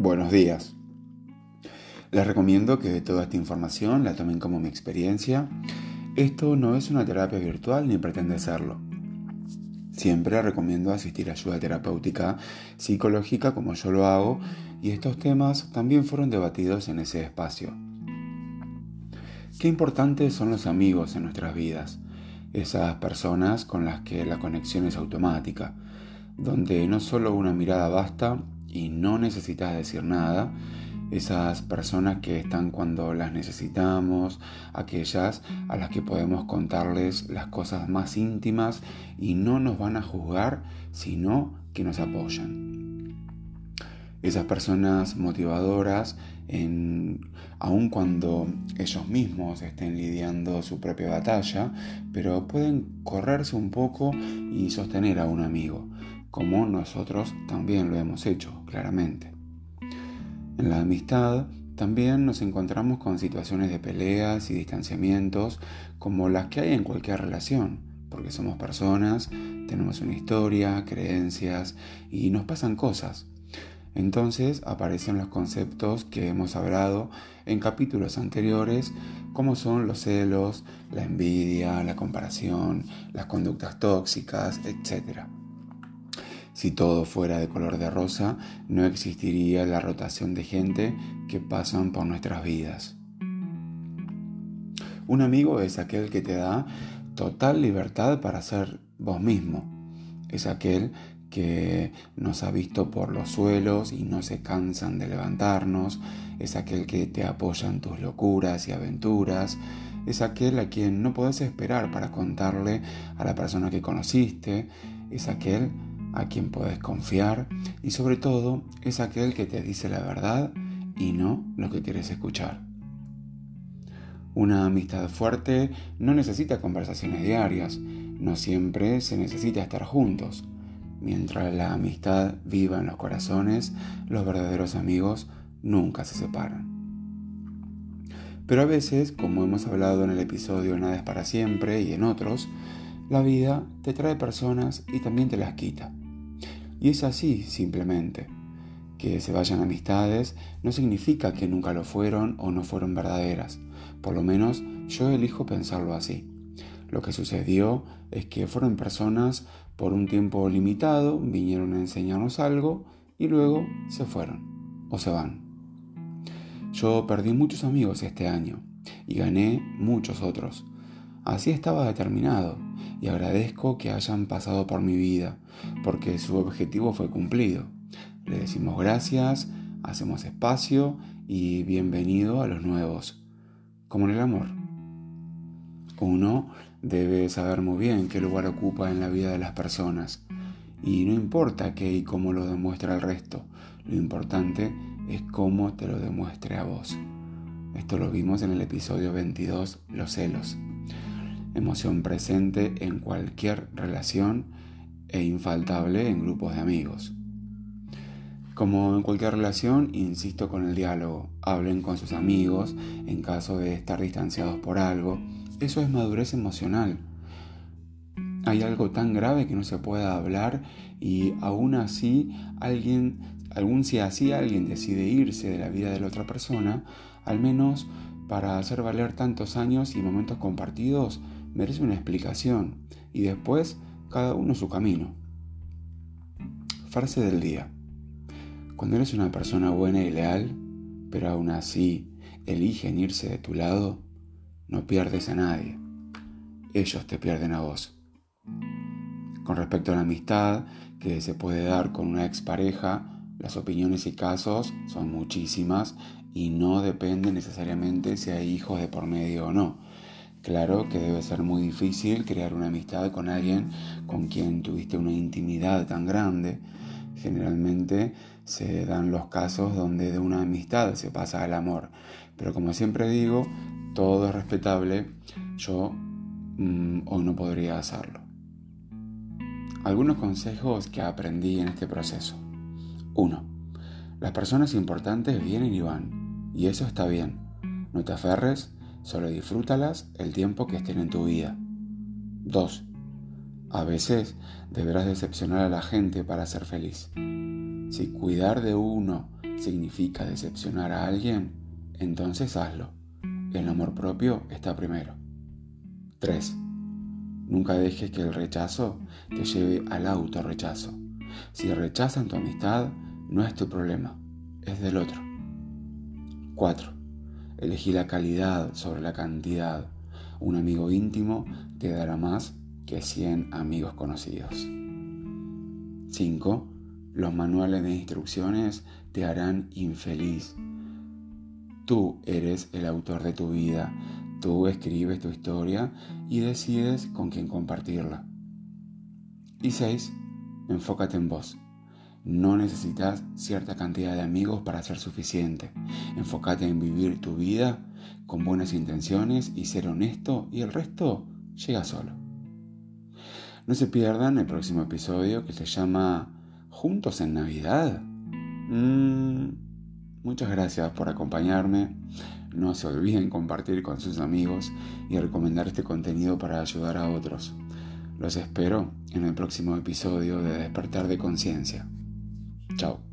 Buenos días. Les recomiendo que toda esta información la tomen como mi experiencia. Esto no es una terapia virtual ni pretende serlo. Siempre recomiendo asistir a ayuda terapéutica psicológica como yo lo hago y estos temas también fueron debatidos en ese espacio. Qué importantes son los amigos en nuestras vidas, esas personas con las que la conexión es automática, donde no solo una mirada basta y no necesitas decir nada, esas personas que están cuando las necesitamos, aquellas a las que podemos contarles las cosas más íntimas y no nos van a juzgar, sino que nos apoyan. Esas personas motivadoras, en, aun cuando ellos mismos estén lidiando su propia batalla, pero pueden correrse un poco y sostener a un amigo, como nosotros también lo hemos hecho, claramente. En la amistad también nos encontramos con situaciones de peleas y distanciamientos como las que hay en cualquier relación, porque somos personas, tenemos una historia, creencias y nos pasan cosas. Entonces aparecen los conceptos que hemos hablado en capítulos anteriores, como son los celos, la envidia, la comparación, las conductas tóxicas, etc. Si todo fuera de color de rosa, no existiría la rotación de gente que pasan por nuestras vidas. Un amigo es aquel que te da total libertad para ser vos mismo. Es aquel que nos ha visto por los suelos y no se cansan de levantarnos. Es aquel que te apoya en tus locuras y aventuras. Es aquel a quien no podés esperar para contarle a la persona que conociste. Es aquel a quien puedes confiar y sobre todo es aquel que te dice la verdad y no lo que quieres escuchar. Una amistad fuerte no necesita conversaciones diarias, no siempre se necesita estar juntos. Mientras la amistad viva en los corazones, los verdaderos amigos nunca se separan. Pero a veces, como hemos hablado en el episodio Nada es para siempre y en otros, la vida te trae personas y también te las quita. Y es así, simplemente. Que se vayan amistades no significa que nunca lo fueron o no fueron verdaderas. Por lo menos yo elijo pensarlo así. Lo que sucedió es que fueron personas por un tiempo limitado, vinieron a enseñarnos algo y luego se fueron o se van. Yo perdí muchos amigos este año y gané muchos otros. Así estaba determinado y agradezco que hayan pasado por mi vida, porque su objetivo fue cumplido. Le decimos gracias, hacemos espacio y bienvenido a los nuevos, como en el amor. Uno debe saber muy bien qué lugar ocupa en la vida de las personas y no importa qué y cómo lo demuestra el resto, lo importante es cómo te lo demuestre a vos. Esto lo vimos en el episodio 22, Los celos emoción presente en cualquier relación e infaltable en grupos de amigos. Como en cualquier relación, insisto con el diálogo. Hablen con sus amigos en caso de estar distanciados por algo. Eso es madurez emocional. Hay algo tan grave que no se pueda hablar y aún así alguien, algún si así alguien decide irse de la vida de la otra persona, al menos para hacer valer tantos años y momentos compartidos, merece una explicación y después cada uno su camino. Frase del día. Cuando eres una persona buena y leal, pero aún así eligen irse de tu lado, no pierdes a nadie. Ellos te pierden a vos. Con respecto a la amistad que se puede dar con una expareja, las opiniones y casos son muchísimas y no depende necesariamente si hay hijos de por medio o no. Claro que debe ser muy difícil crear una amistad con alguien con quien tuviste una intimidad tan grande. Generalmente se dan los casos donde de una amistad se pasa al amor. Pero como siempre digo, todo es respetable. Yo mm, hoy no podría hacerlo. Algunos consejos que aprendí en este proceso. 1. Las personas importantes vienen y van. Y eso está bien. No te aferres Solo disfrútalas el tiempo que estén en tu vida. 2. A veces deberás decepcionar a la gente para ser feliz. Si cuidar de uno significa decepcionar a alguien, entonces hazlo. El amor propio está primero. 3. Nunca dejes que el rechazo te lleve al autorrechazo. Si rechazan tu amistad, no es tu problema, es del otro. 4. Elegí la calidad sobre la cantidad. Un amigo íntimo te dará más que 100 amigos conocidos. 5. Los manuales de instrucciones te harán infeliz. Tú eres el autor de tu vida. Tú escribes tu historia y decides con quién compartirla. Y 6. Enfócate en vos. No necesitas cierta cantidad de amigos para ser suficiente. Enfócate en vivir tu vida con buenas intenciones y ser honesto y el resto llega solo. No se pierdan el próximo episodio que se llama Juntos en Navidad. Mm, muchas gracias por acompañarme. No se olviden compartir con sus amigos y recomendar este contenido para ayudar a otros. Los espero en el próximo episodio de Despertar de Conciencia. Chao.